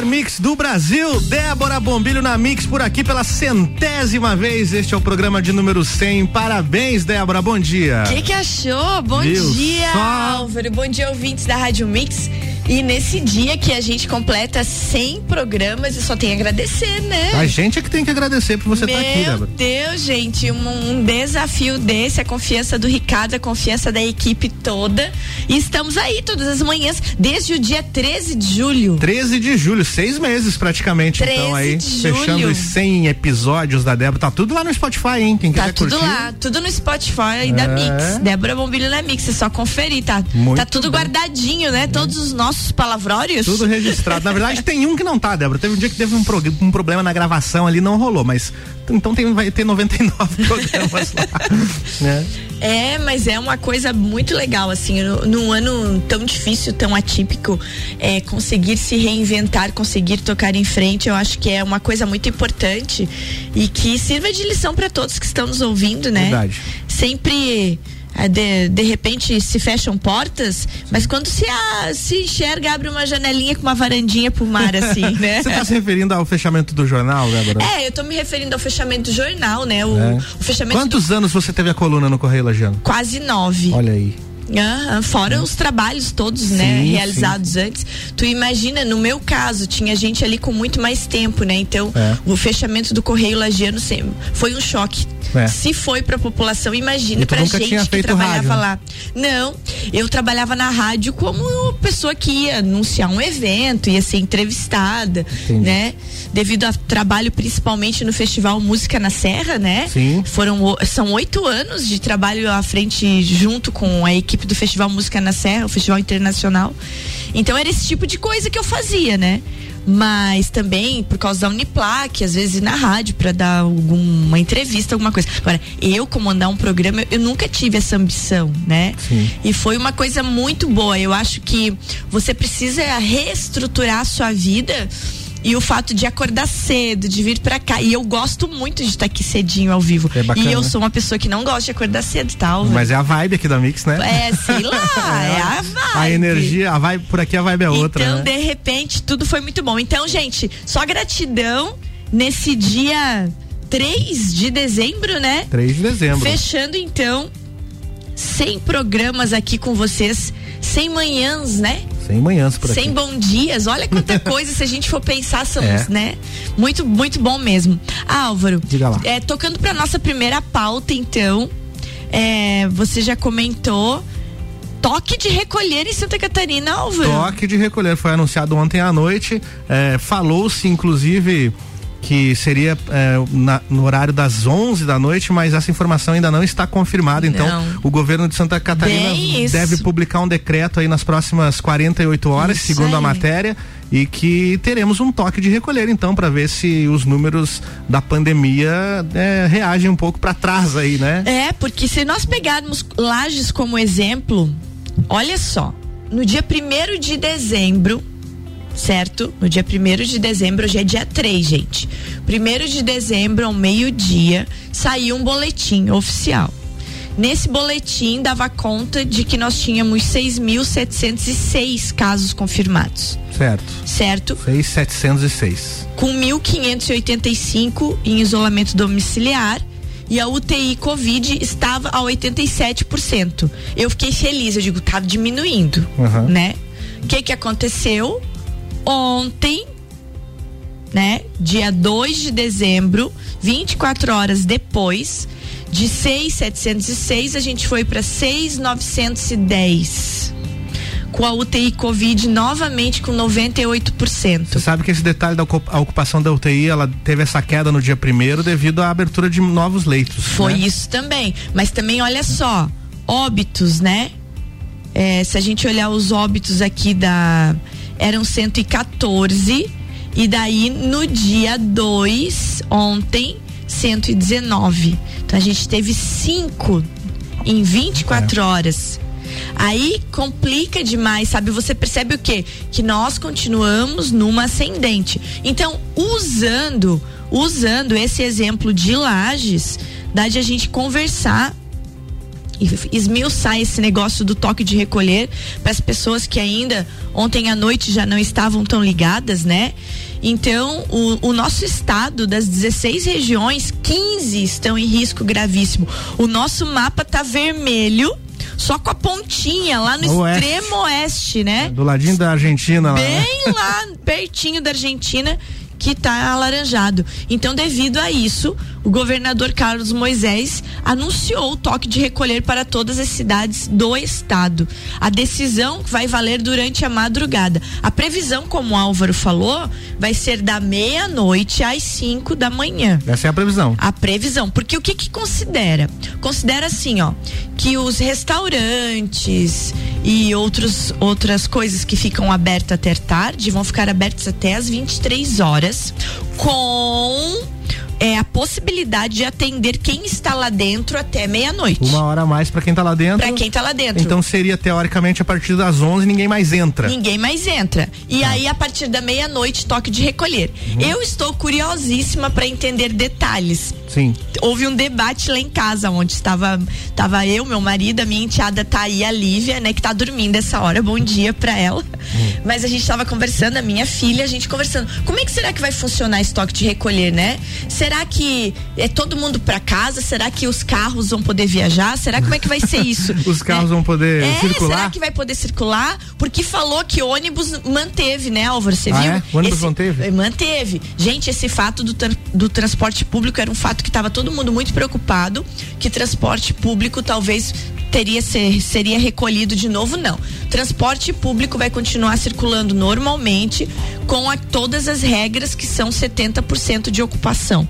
Melhor mix do Brasil, Débora Bombilho na Mix por aqui pela centésima vez. Este é o programa de número 100. Parabéns, Débora. Bom dia. O que, que achou? Bom Viu dia, só? Álvaro. Bom dia, ouvintes da Rádio Mix. E nesse dia que a gente completa 100 programas, eu só tenho a agradecer, né? A gente é que tem que agradecer por você Meu estar aqui, Débora. Deus, gente, um, um desafio desse, a confiança do Ricardo, a confiança da equipe toda. E estamos aí todas as manhãs, desde o dia 13 de julho. 13 de julho, seis meses praticamente. 13 então aí, fechando os 100 episódios da Débora. Tá tudo lá no Spotify, hein? Quem Tá quiser tudo curtir. lá, tudo no Spotify da É. Mix. Débora Bombilho na Mix, é só conferir, tá? Muito tá tudo guardadinho, né? Todos os nossos palavrórios. Tudo registrado. Na verdade, tem um que não tá, Débora. Teve um dia que teve um, um problema na gravação ali, não rolou, mas então tem, vai ter 99 programas lá. né? É, mas é uma coisa muito legal, assim, no- num ano tão difícil, tão atípico, é, conseguir se reinventar, conseguir tocar em frente, eu acho que é uma coisa muito importante e que sirva de lição para todos que estão nos ouvindo, né? Verdade. Sempre. Ah, De, de repente se fecham portas, mas quando se, ah, se enxerga, abre uma janelinha com uma varandinha pro mar, assim, né? Você tá se referindo ao fechamento do jornal, Débora? É, eu tô me referindo ao fechamento do jornal, né? O, É. o fechamento do Quantos anos você teve a coluna no Correio Lajeano? quase nove. Olha aí. Aham, fora os trabalhos todos, né, Sim, realizados antes. Tu imagina, no meu caso, tinha gente ali com muito mais tempo, né? Então, É. o fechamento do Correio Lagiano foi um choque. É. Se foi pra população, imagina nunca gente que trabalhava rádio, né? lá. Não, eu trabalhava na rádio como pessoa que ia anunciar um evento, ia ser entrevistada, Entendi. né? Devido a trabalho principalmente no Festival Música na Serra, né? Sim. Foram são oito anos de trabalho à frente junto com a equipe do Festival Música na Serra, o Festival Internacional. Então era esse tipo de coisa que eu fazia, né? Mas também por causa da Uniplac, às vezes na rádio para dar alguma entrevista, alguma coisa. Agora, eu comandar um programa, eu nunca tive essa ambição, né? Sim. E foi uma coisa muito boa. Eu acho que você precisa reestruturar a sua vida e o fato de acordar cedo, de vir pra cá. E eu gosto muito de estar aqui cedinho ao vivo. É bacana, e eu né? sou uma pessoa que não gosta de acordar cedo, tá? Álvaro? Mas é a vibe aqui da Mix, né? É, sei lá, é a vibe. A energia, a vibe, por aqui a vibe é outra, Então, né? de repente, tudo foi muito bom. Então, gente, só gratidão nesse dia 3 de dezembro, né? 3 de dezembro. Fechando então 100 programas aqui com vocês, 100 manhãs, né? Sem manhãs por aqui. 100 bom dias. Olha quanta coisa se a gente for pensar, são, É. né? Muito, muito bom mesmo. Álvaro, Diga lá. é, tocando pra nossa primeira pauta, então, é, você já comentou toque de recolher em Santa Catarina, Álvaro. Toque de recolher foi anunciado ontem à noite. É, Falou-se, inclusive, que seria é, na- no horário das 11 da noite, mas essa informação ainda não está confirmada. Então, Não. o governo de Santa Catarina Bem isso. deve publicar um decreto aí nas próximas 48 horas, Isso segundo a aí. matéria. E que teremos um toque de recolher, então, para ver se os números da pandemia é, reagem um pouco para trás aí, né? É, porque se nós pegarmos Lages como exemplo, olha só, no dia 1 de dezembro, certo? No dia 1 de dezembro, hoje é dia 3, gente. 1 de dezembro, ao meio-dia, saiu um boletim oficial. Nesse boletim dava conta de que nós tínhamos 6.706 casos confirmados, Certo. certo? 6,706. com 1.585 em isolamento domiciliar e a UTI Covid estava a 87%. Eu fiquei feliz, eu digo, tá diminuindo, Aham. né? O que que aconteceu? Ontem, né, dia 2 de dezembro, 24 horas depois, de 6,706 a gente foi para 6,910. Com a UTI Covid novamente com 98%. Você sabe que esse detalhe da ocupação da UTI, ela teve essa queda no dia primeiro devido à abertura de novos leitos. Foi né? isso também. Mas também, olha só, óbitos, né? É, se a gente olhar os óbitos aqui da eram 114 e daí no dia 2, ontem, 119. Então a gente teve cinco em 24 é. horas. Aí complica demais, sabe? Você percebe o quê? Que nós continuamos numa ascendente. Então, usando, usando esse exemplo de lajes, dá de a gente conversar esmiuçar esse negócio do toque de recolher para as pessoas que ainda ontem à noite já não estavam tão ligadas, né? Então, o, o, nosso estado, das 16 regiões, 15 estão em risco gravíssimo. O nosso mapa tá vermelho, só com a pontinha lá no oeste. extremo oeste, né? Do ladinho da Argentina. Bem lá, lá pertinho da Argentina que está alaranjado. Então, devido a isso, o governador Carlos Moisés anunciou o toque de recolher para todas as cidades do estado. A decisão vai valer durante a madrugada. A previsão, como o Álvaro falou, vai ser da meia-noite às 5 da manhã. Essa é a previsão. A previsão, porque o que que considera? Considera assim, ó, que os restaurantes e outros outras coisas que ficam abertas até tarde vão ficar abertos até às 23 horas com é a possibilidade de atender quem está lá dentro até meia-noite. Uma hora a mais para quem está lá dentro. Para quem está lá dentro. Então seria teoricamente a partir das 11 ninguém mais entra. Ninguém mais entra. E ah. aí a partir da meia-noite toque de recolher. Uhum. Eu estou curiosíssima para entender detalhes. Sim. Houve um debate lá em casa onde estava estava eu, meu marido, a minha enteada tá aí, a Lívia, né, que tá dormindo essa hora. Bom dia para ela. Uhum. Mas a gente estava conversando, a minha filha, a gente conversando. Como é que será que vai funcionar esse toque de recolher, né? Será que é todo mundo para casa? Será que os carros vão poder viajar? Será como é que vai ser isso? os carros é, vão poder é, circular? Será que vai poder circular? Porque falou que ônibus manteve, né, Álvaro? Você ah, viu? É? O ônibus esse, manteve? Eh, manteve. Gente, esse fato do, do transporte público era um fato que estava todo mundo muito preocupado, que transporte público talvez teria ser, seria recolhido de novo, não. Transporte público vai continuar circulando normalmente com a, todas as regras que são 70% de ocupação.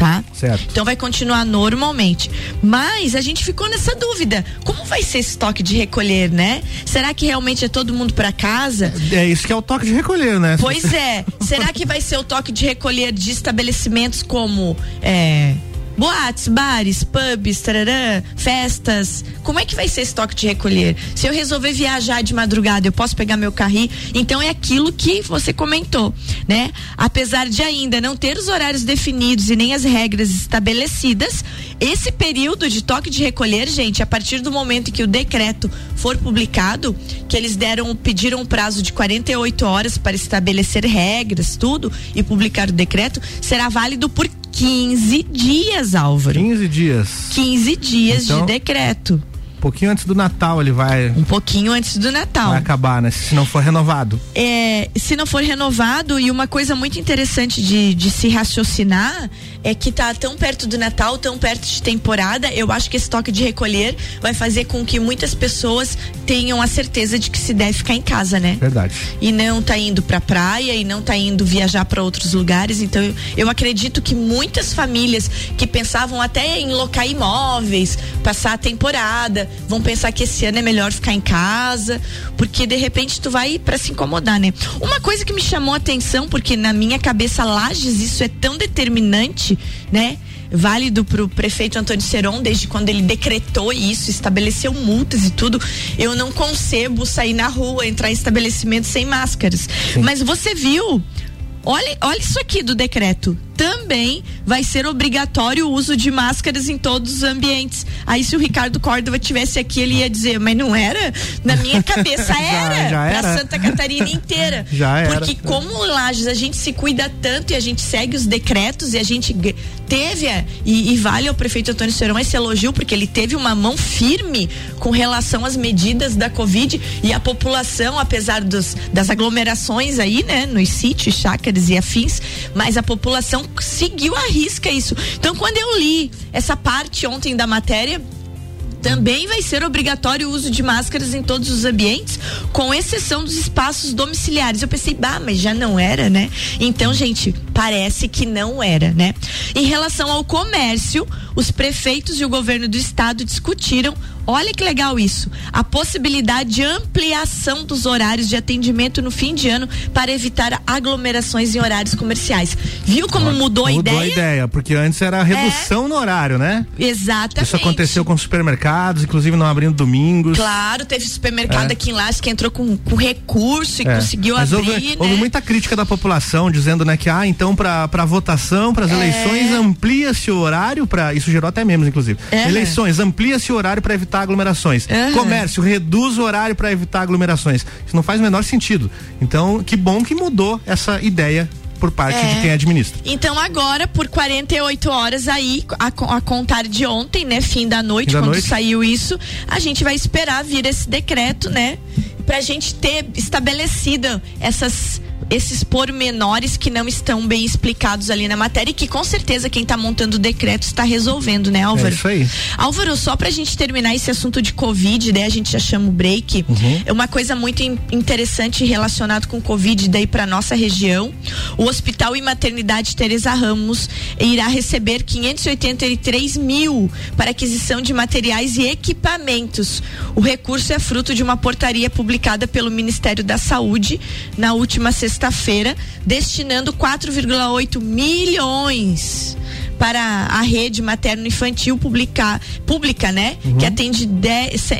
Tá? Certo. Então vai continuar normalmente. Mas a gente ficou nessa dúvida. Como vai ser esse toque de recolher, né? Será que realmente é todo mundo para casa? É, é isso que é o toque de recolher, né? Pois é. Será que vai ser o toque de recolher de estabelecimentos como é, boates, bares, pubs, tararã, festas. Como é que vai ser esse toque de recolher? Se eu resolver viajar de madrugada, eu posso pegar meu carrinho? Então é aquilo que você comentou, né? Apesar de ainda não ter os horários definidos e nem as regras estabelecidas, esse período de toque de recolher, gente, a partir do momento que o decreto for publicado, que eles deram, pediram um prazo de 48 horas para estabelecer regras, tudo, e publicar o decreto, será válido por 15 dias, Álvaro. 15 dias. 15 dias então, de decreto. Um pouquinho antes do Natal ele vai. Um pouquinho antes do Natal. Vai acabar, né? Se não for renovado. É, se não for renovado, e uma coisa muito interessante de, de se raciocinar é que tá tão perto do Natal, tão perto de temporada, eu acho que esse toque de recolher vai fazer com que muitas pessoas tenham a certeza de que se deve ficar em casa, né? Verdade. E não tá indo pra praia e não tá indo viajar para outros lugares. Então eu, eu acredito que muitas famílias que pensavam até em locar imóveis, passar a temporada, vão pensar que esse ano é melhor ficar em casa, porque de repente tu vai para se incomodar, né? Uma coisa que me chamou a atenção, porque na minha cabeça Lages isso é tão determinante, né? válido para o prefeito Antônio Seron, desde quando ele decretou isso, estabeleceu multas e tudo. Eu não concebo sair na rua, entrar em estabelecimentos sem máscaras. Sim. Mas você viu? Olha, olha isso aqui do decreto também vai ser obrigatório o uso de máscaras em todos os ambientes. Aí se o Ricardo Córdova tivesse aqui, ele ia dizer, mas não era? Na minha cabeça era, já, já era. pra Santa Catarina inteira. Já era. Porque como Lages a gente se cuida tanto e a gente segue os decretos e a gente teve, e, e vale ao prefeito Antônio Serão esse elogio, porque ele teve uma mão firme com relação às medidas da Covid e a população, apesar dos, das aglomerações aí, né, nos sítios, chácaras e afins, mas a população seguiu a risca isso. Então, quando eu li essa parte ontem da matéria, também vai ser obrigatório o uso de máscaras em todos os ambientes, com exceção dos espaços domiciliares. Eu pensei, bah, mas já não era, né? Então, gente, parece que não era, né? Em relação ao comércio, os prefeitos e o governo do estado discutiram Olha que legal isso. A possibilidade de ampliação dos horários de atendimento no fim de ano para evitar aglomerações em horários comerciais. Viu como mudou a Mudou ideia? a ideia, porque antes era redução no horário, né? Exatamente. Isso aconteceu com supermercados, inclusive não abrindo domingos. Claro, teve supermercado É. aqui em Lages que entrou com, com recurso e É, conseguiu Mas abrir, houve, né? houve muita crítica da população dizendo, né, que ah, então para para votação, para as É. eleições amplia-se o horário para isso gerou até memes inclusive. É. Eleições amplia-se o horário para evitar aglomerações. Aham. Comércio reduz o horário para evitar aglomerações. Isso não faz o menor sentido. Então, que bom que mudou essa ideia por parte É. de quem administra. Então agora, por 48 horas aí, a, a contar de ontem, né? Fim da noite, Fim da quando noite. saiu isso, a gente vai esperar vir esse decreto, né? Pra gente ter estabelecido essas esses pormenores que não estão bem explicados ali na matéria e que com certeza quem está montando o decreto está resolvendo, né, Álvaro? É isso aí. Álvaro, só pra gente terminar esse assunto de Covid, daí a gente já chama o break. Uhum. É uma coisa muito in- interessante relacionado com Covid daí pra nossa região. O Hospital e Maternidade Teresa Ramos irá receber 583 mil para aquisição de materiais e equipamentos. O recurso é fruto de uma portaria publicada pelo Ministério da Saúde na última sexta-feira, destinando 4,8 milhões para a rede materno-infantil publicar, pública, né? Que atende 10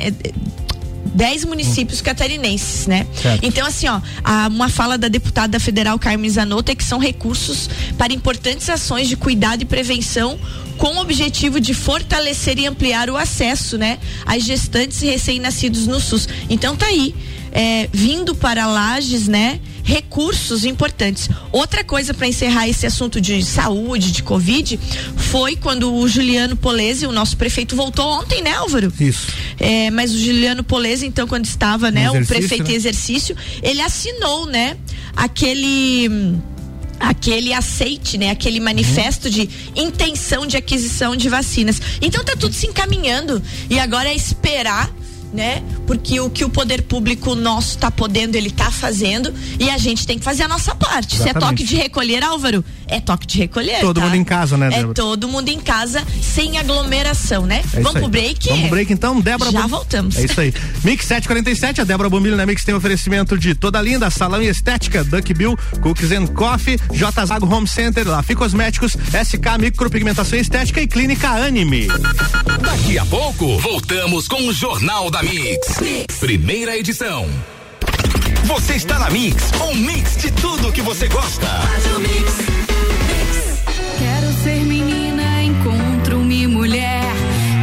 10 municípios catarinenses, né? Certo. Então, assim, ó, uma fala da deputada federal Carmen Zanotto é que são recursos para importantes ações de cuidado e prevenção com o objetivo de fortalecer e ampliar o acesso, né, às gestantes e recém-nascidos no SUS. Então tá aí, é, vindo para Lages, né, recursos importantes. Outra coisa para encerrar esse assunto de saúde, de Covid, foi quando o Juliano Polese, o nosso prefeito, voltou ontem, né, Álvaro? Isso. É, mas o Juliano Polese, então, quando estava, né, o prefeito em né? exercício, ele assinou, né, aquele aquele aceite, né, aquele manifesto de intenção de aquisição de vacinas. Então tá tudo se encaminhando e agora é esperar né? Porque o que o poder público nosso tá podendo, ele tá fazendo e a gente tem que fazer a nossa parte. Se é Exatamente. toque de recolher, Álvaro, é toque de recolher. Todo tá? mundo em casa, né, É Débora? todo mundo em casa, sem aglomeração, né? É Vamos pro break? Vamos pro break então, Débora. Já Bom- voltamos. É isso aí. Mix 747, a Débora Bombilho na Mix tem oferecimento de toda linda, salão e estética, Duck Bill, Cookies and Coffee, J Zago Home Center, Lafi Cosméticos, SK Micropigmentação Estética e Clínica Anime. Daqui a pouco, voltamos com o Jornal da mix. Primeira edição. Você está na Mix, um mix de tudo que você gosta. Quero ser menina, encontro-me mulher.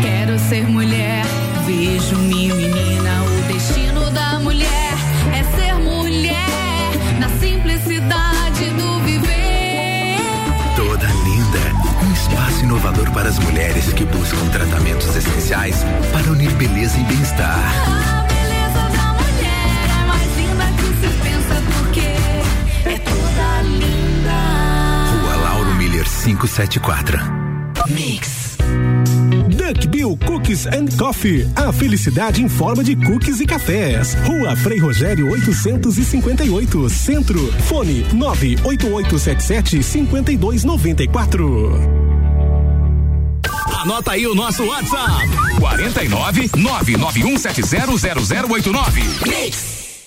Quero ser mulher, vejo-me menina. O destino da mulher é ser mulher na simplicidade do viver. Toda linda. Um espaço inovador para as mulheres que buscam tratamentos essenciais para unir beleza e bem-estar. 574. Mix. Duckbill Cookies and Coffee. A felicidade em forma de cookies e cafés. Rua Frei Rogério 858, Centro. Fone 98877 5294. Anota aí o nosso WhatsApp: 49 991700089. Mix.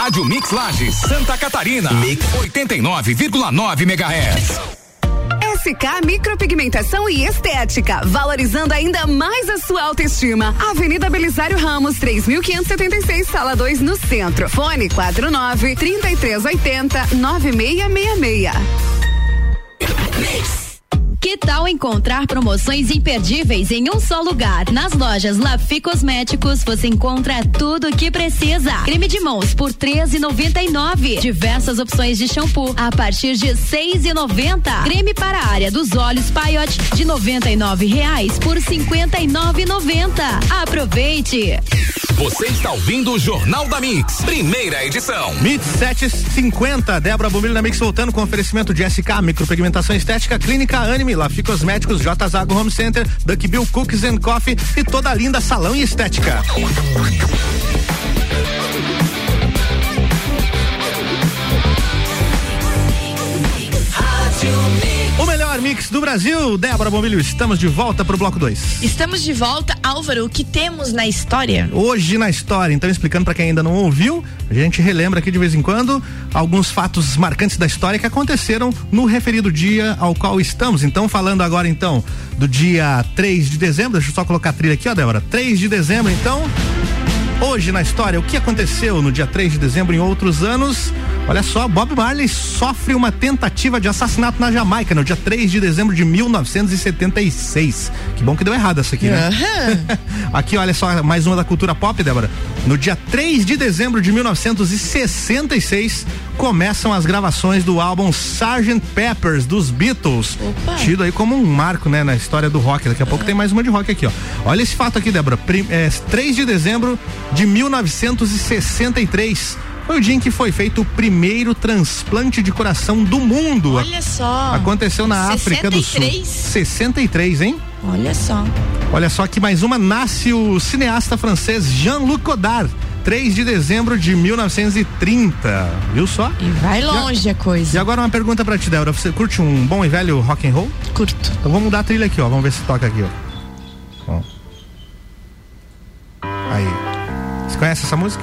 Rádio Mix Lages, Santa Catarina. Mix 89,9 MHz. SK Micropigmentação e Estética, valorizando ainda mais a sua autoestima. Avenida Belisário Ramos, 3576, sala 2, no centro. Fone 49 3380 9666. Tal encontrar promoções imperdíveis em um só lugar? Nas lojas Lafi Cosméticos você encontra tudo o que precisa. Creme de mãos por 13,99. Diversas opções de shampoo a partir de 6,90. Creme para a área dos olhos Paiote de 99 reais por 59,90. Aproveite! Você está ouvindo o Jornal da Mix, primeira edição. Mix 750, Débora Bombilho na Mix voltando com oferecimento de SK, micropigmentação estética, clínica Anime, Lafi Cosméticos, J Zago Home Center, Duck Bill Cookies and Coffee e toda a linda salão e estética. O melhor mix do Brasil, Débora Bombilho, estamos de volta pro bloco 2. Estamos de volta, Álvaro, o que temos na história? Hoje na história, então explicando para quem ainda não ouviu, a gente relembra aqui de vez em quando alguns fatos marcantes da história que aconteceram no referido dia ao qual estamos. Então, falando agora então do dia 3 de dezembro, deixa eu só colocar a trilha aqui, ó, Débora. 3 de dezembro, então, Hoje na história, o que aconteceu no dia 3 de dezembro em outros anos? Olha só, Bob Marley sofre uma tentativa de assassinato na Jamaica no dia 3 de dezembro de 1976. Que bom que deu errado essa aqui, né? aqui, olha só, mais uma da cultura pop, Débora. No dia 3 de dezembro de 1966, começam as gravações do álbum Sgt. Peppers dos Beatles. Opa. Tido aí como um marco, né, na história do rock. Daqui a pouco tem mais uma de rock aqui, ó. Olha esse fato aqui, Débora. Prim, é, 3 de dezembro de 1963. Foi o dia em que foi feito o primeiro transplante de coração do mundo. Olha só. Aconteceu na África do Sul. 63? 63, hein? Olha só. Olha só que mais uma nasce o cineasta francês Jean-Luc Godard. 3 de dezembro de 1930. Viu só? E vai longe a E coisa. agora uma pergunta pra ti, Débora. Você curte um bom e velho rock and roll? Curto. Então vamos mudar a trilha aqui, ó. Vamos ver se toca aqui, ó. Ó. Aí. Você conhece essa música?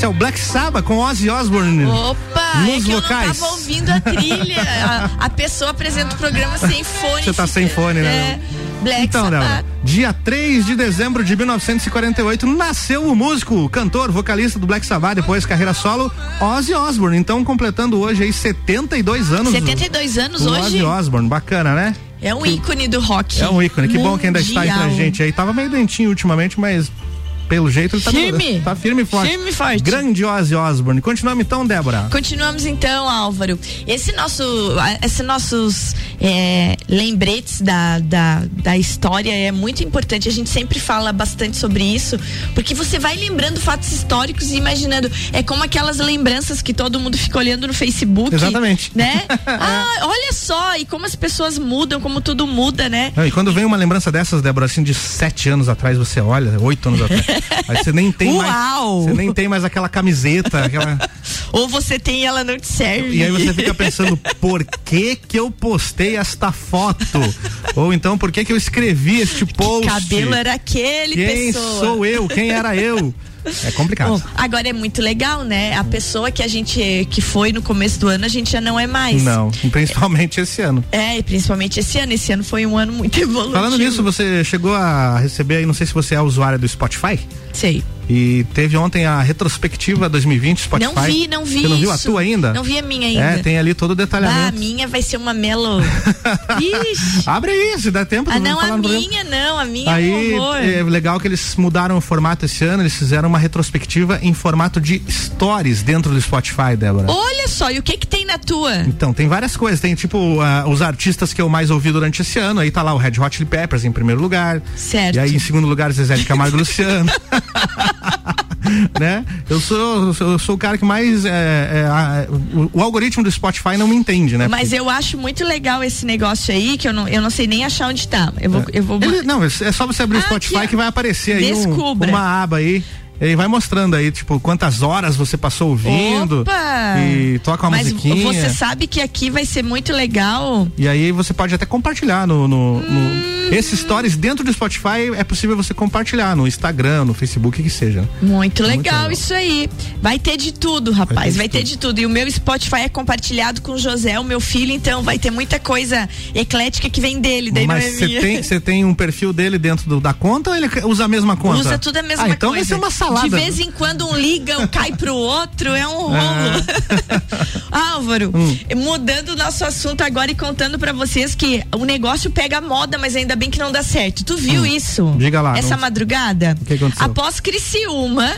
Esse é o Black Sabbath com Ozzy Osbourne. Opa, é Nos que vocais. eu não tava ouvindo a trilha. a, a pessoa apresenta o programa sem fone. Você tá sem fone, né? É. Black Então, Sabbath. Débora, dia 3 de dezembro de 1948, nasceu o músico, cantor, vocalista do Black Sabbath, depois carreira solo, Ozzy Osbourne. Então, completando hoje aí 72 anos. 72 anos hoje. Ozzy Osbourne, bacana, né? É um ícone do rock. É um ícone. Que bom que ainda está entre a mundial. gente aí. Tava meio dentinho ultimamente, mas pelo jeito ele tá Firme. tá firme e forte. Firme e forte. Grande Ozzy Osbourne. Continuamos então, Débora. Continuamos então, Álvaro. Esse nosso, esse nossos é, lembretes da, da, da história é muito importante. A gente sempre fala bastante sobre isso, porque você vai lembrando fatos históricos e imaginando. É como aquelas lembranças que todo mundo fica olhando no Facebook. Exatamente. Né? ah, olha só, e como as pessoas mudam, como tudo muda, né? Não, e quando vem uma lembrança dessas, Débora, assim, de sete anos atrás, você olha, oito anos atrás. aí você nem tem mais. Uau! Você nem tem mais aquela camiseta, aquela. Ou você tem e ela não te serve. E aí você fica pensando, por que que eu postei esta foto? Ou então, por que que eu escrevi este post? cabelo era aquele, Quem pessoa? sou eu? Quem era eu? É complicado. Bom, agora é muito legal, né? A pessoa que a gente que foi no começo do ano, a gente já não é mais. Não, principalmente esse ano. É, principalmente esse ano. Esse ano foi um ano muito evolutivo. Falando nisso, você chegou a receber aí, não sei se você é usuária do Spotify. Sei. E teve ontem a retrospectiva 2020 Spotify. Não vi, não vi Você não viu a isso. tua ainda? Não vi a minha ainda. É, tem ali todo o Ah, a detalhamento. minha vai ser uma melo. Ixi. Abre aí, se dá tempo. Ah, não, a minha não, a minha Aí é um horror. é legal que eles mudaram o formato esse ano, eles fizeram uma retrospectiva em formato de stories dentro do Spotify, Débora. Olha só, e o que que tem na tua? Então, tem várias coisas. Tem tipo ah, os artistas que eu mais ouvi durante esse ano. Aí tá lá o Red Hot Chili Peppers em primeiro lugar. Certo. E aí em segundo lugar, Zezé de Camargo Luciano. né? Eu sou, eu sou o cara que mais. é, é, a- o, o algoritmo do Spotify não me entende, né? Mas eu acho muito legal esse negócio aí, que eu não, eu não sei nem achar onde tá. Eu vou. Eu vou Ele- não, é só você abrir o Ah, Spotify aqui, ó. que vai aparecer aí um- uma aba aí. Ele vai mostrando aí, tipo, quantas horas você passou ouvindo. Opa! E toca uma Mas musiquinha. você sabe que aqui vai ser muito legal. E aí você pode até compartilhar no. no, no- Hum. Esses stories dentro do Spotify é possível você compartilhar no Instagram, no Facebook, que seja. Muito legal, legal. isso aí. Vai ter de tudo, rapaz. Vai ter ter, de de, tudo. E o meu Spotify é compartilhado com o José, o meu filho, então vai ter muita coisa eclética que vem dele, daí Mas é você minha. tem, tem um perfil dele dentro do- da conta ou ele usa a mesma conta? Usa tudo a mesma ah, então coisa. vai ser uma salada. De vez em quando um liga, um cai pro outro, é um rolo. Álvaro, Hum. mudando o nosso assunto agora e contando pra vocês que o negócio pega moda, mas ainda bem que não dá certo. Tu viu isso? Hum. Diga lá, Essa não- madrugada? O que aconteceu? Após Criciúma,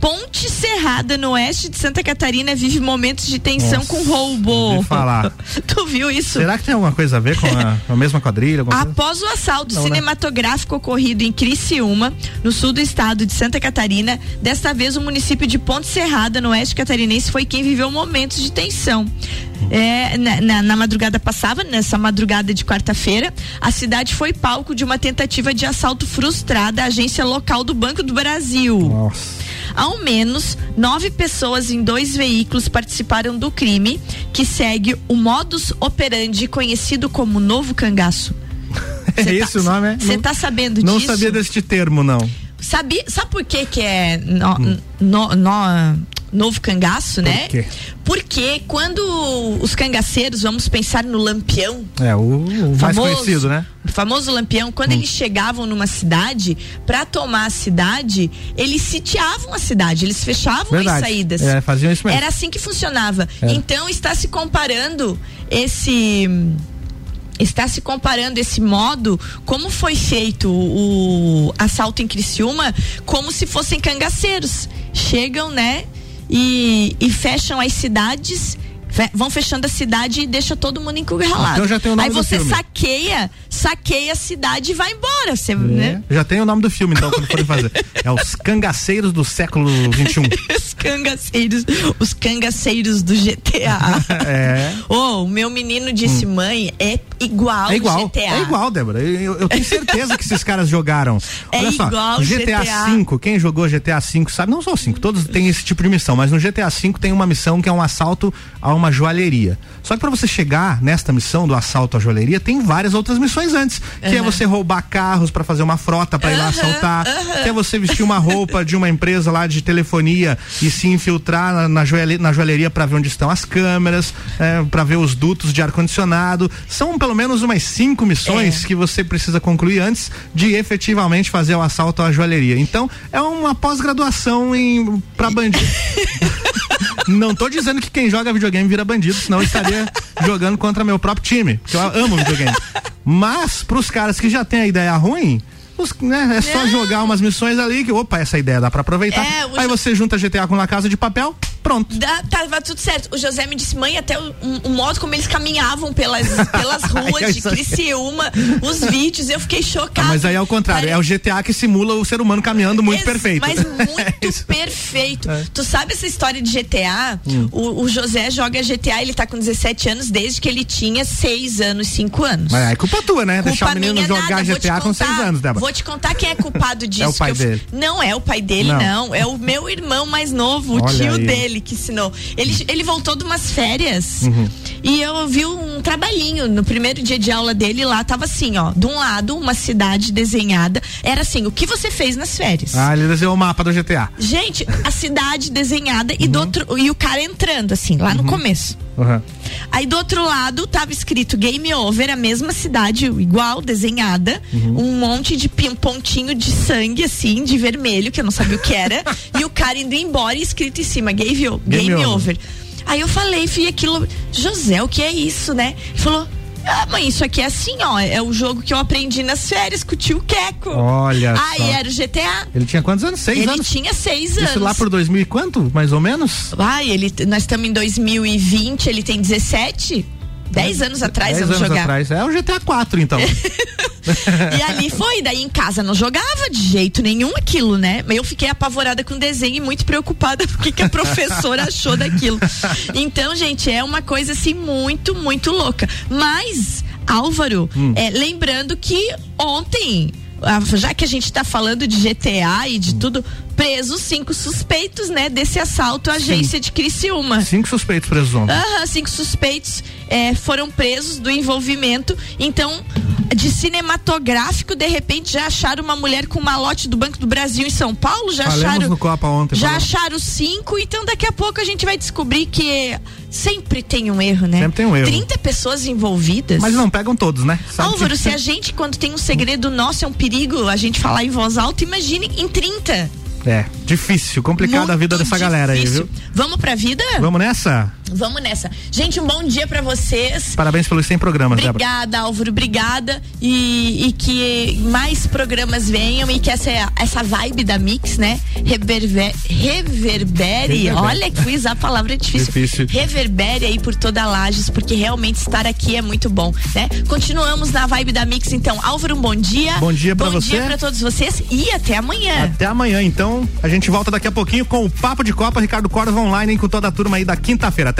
Ponte Serrada, no oeste de Santa Catarina, vive momentos de tensão Nossa, com roubo. falar. tu viu isso? Será que tem alguma coisa a ver com a, com a mesma quadrilha? alguma coisa? Após o assalto Não, né? cinematográfico ocorrido em Criciúma, no sul do estado de Santa Catarina, desta vez o município de Ponte Serrada, no oeste catarinense, foi quem viveu momentos de tensão. É, na, na- na madrugada passada, nessa madrugada de quarta-feira, a cidade foi palco de uma tentativa de assalto frustrada à agência local do Banco do Brasil. Nossa. Ao menos nove pessoas em dois veículos participaram do crime, que segue o modus operandi conhecido como novo cangaço. É esse o nome, é? Você Não- tá sabendo Não disso? sabia deste termo, não. Sabe, sabe por que que é no- Hum. no- no- novo cangaço, né? quê? Porque quando os cangaceiros, vamos pensar no lampião, É, o, o mais famoso, conhecido, né? O famoso lampião, quando eles chegavam numa cidade, pra tomar a cidade, eles sitiavam a cidade, eles fechavam Verdade. as saídas. É, faziam isso mesmo. Era assim que funcionava. Era. Então está se comparando esse está se comparando esse modo como foi feito o assalto em Criciúma como se fossem cangaceiros chegam né e, e fecham as cidades vão fechando a cidade e deixa todo mundo encurralado Então já tem o nome aí do você saqueia saqueia a cidade e vai embora você né É. Já tem o nome do filme, então, quando forem fazer. É os cangaceiros do século XXI. os cangaceiros os cangaceiros do GTA É. Ô, o meu menino disse, mãe, é igual, É igual, GTA. é igual, Débora. Eu, eu tenho certeza que esses caras jogaram. É Olha só, igual GTA. V, quem jogou GTA V sabe, não só o 5, todos têm esse tipo de missão, mas no GTA V tem uma missão que é um assalto a uma joalheria. Só que para você chegar nesta missão do assalto à joalheria, tem várias outras missões antes, que é você roubar carros para fazer uma frota para ir lá assaltar, que é você vestir uma roupa de uma empresa lá de telefonia e se infiltrar na, na, joalhe- na joalheria para ver onde estão as câmeras, é, para ver os dutos de ar condicionado. São pelo menos umas cinco missões que você precisa concluir antes de efetivamente fazer o assalto à joalheria. Então é uma pós-graduação em para bandido. Não tô dizendo que quem joga videogame vira bandido, senão eu estaria jogando contra meu próprio time, porque eu amo videogame. Mas pros caras que já têm a ideia ruim, né, é só jogar umas missões ali que, opa, essa ideia dá pra aproveitar. É, Aí jo- você junta GTA com La Casa de Papel, pronto. Dá, tava tudo certo. O José me disse, mãe, até o, um- o modo como eles caminhavam pelas, pelas ruas É de. Criciúma, os vídeos, eu fiquei Ah, chocada. mas aí é o contrário, é o GTA que simula o ser humano caminhando muito Ex- perfeito. Mas muito isso. perfeito. Tu sabe essa história de GTA? Hum. O, o José joga GTA, ele tá com 17 anos desde que ele tinha 6 anos, 5 anos. Mas é culpa tua, né? Culpa Deixar o menino jogar nada, GTA com contar- 6 anos, Débora. Vou te contar quem é culpado disso. o pai eu-. Não é o pai dele, Não. não. É o meu irmão mais novo, o tio aí. dele que ensinou. Ele, ele voltou de umas férias Uhum. e eu vi um trabalhinho no primeiro dia de aula dele lá. Tava assim, ó. De um lado, uma cidade desenhada. Era assim, o que você fez nas férias? Ah, ele desenhou o mapa do GTA. Gente, a cidade desenhada e, Uhum. do outro, e o cara entrando, assim, lá no começo. Uhum. Aí do outro lado tava escrito Game Over, a mesma cidade, igual, desenhada. Uhum. Um monte de pontinho de sangue, assim, de vermelho, que eu não sabia o que era. e o cara indo embora e escrito em cima, Game, Game game over. over. Aí eu falei, fui aquilo, José, o que é isso, né? Ele falou. Ah, mãe, isso aqui é assim, ó. É o jogo que eu aprendi nas férias com o tio Queco. Olha Aí só. era o GTA. Ele tinha quantos anos? Seis Ele anos? tinha seis anos. Isso lá por 2000 e quanto, mais ou menos? Ai, ele, nós estamos em 2020, ele tem 17. 10 anos atrás Dez vamos anos jogar. atrás. É o GTA 4, então. E ali foi, daí em casa não jogava de jeito nenhum aquilo, né? Eu fiquei apavorada com o desenho e muito preocupada com o que que a professora achou daquilo. Então, gente, é uma coisa assim muito, muito louca. Mas, Álvaro, Hum. é, lembrando que ontem já que a gente tá falando de GTA e de tudo, presos cinco suspeitos, né, desse assalto à agência de Criciúma. Cinco suspeitos presos ontem. Aham, cinco suspeitos eh, foram presos do envolvimento. Então, de cinematográfico, de repente já acharam uma mulher com malote do Banco do Brasil em São Paulo, já Falemos acharam. no Copa ontem. Já acharam cinco, então daqui a pouco a gente vai descobrir que sempre tem um erro, né? Sempre tem um erro. 30 pessoas envolvidas. Mas não pegam todos, né? Sabe Álvaro, se a gente, quando tem um segredo nosso, é um perigo a gente falar em voz alta, imagine em 30. É, difícil, complicada a vida dessa galera aí, viu? Vamos pra vida? Vamos nessa? Vamos nessa. Gente, um bom dia pra vocês. Parabéns pelos 100 programas, Débora. Obrigada, Álvaro, obrigada. E, e que mais programas venham e que essa, essa vibe da Mix, né? Reverber, reverbere. Reverbere. Olha que usar a palavra difícil. Difícil. Reverbere aí por toda a Lages, porque realmente estar aqui é muito bom, né? Continuamos na vibe da Mix, então. Álvaro, um bom dia. Bom dia Bom você. dia pra todos vocês e até amanhã. Até amanhã, então. A gente volta daqui a pouquinho com o Papo de Copa, Ricardo Córdova online, hein, com toda a turma aí da quinta-feira. Até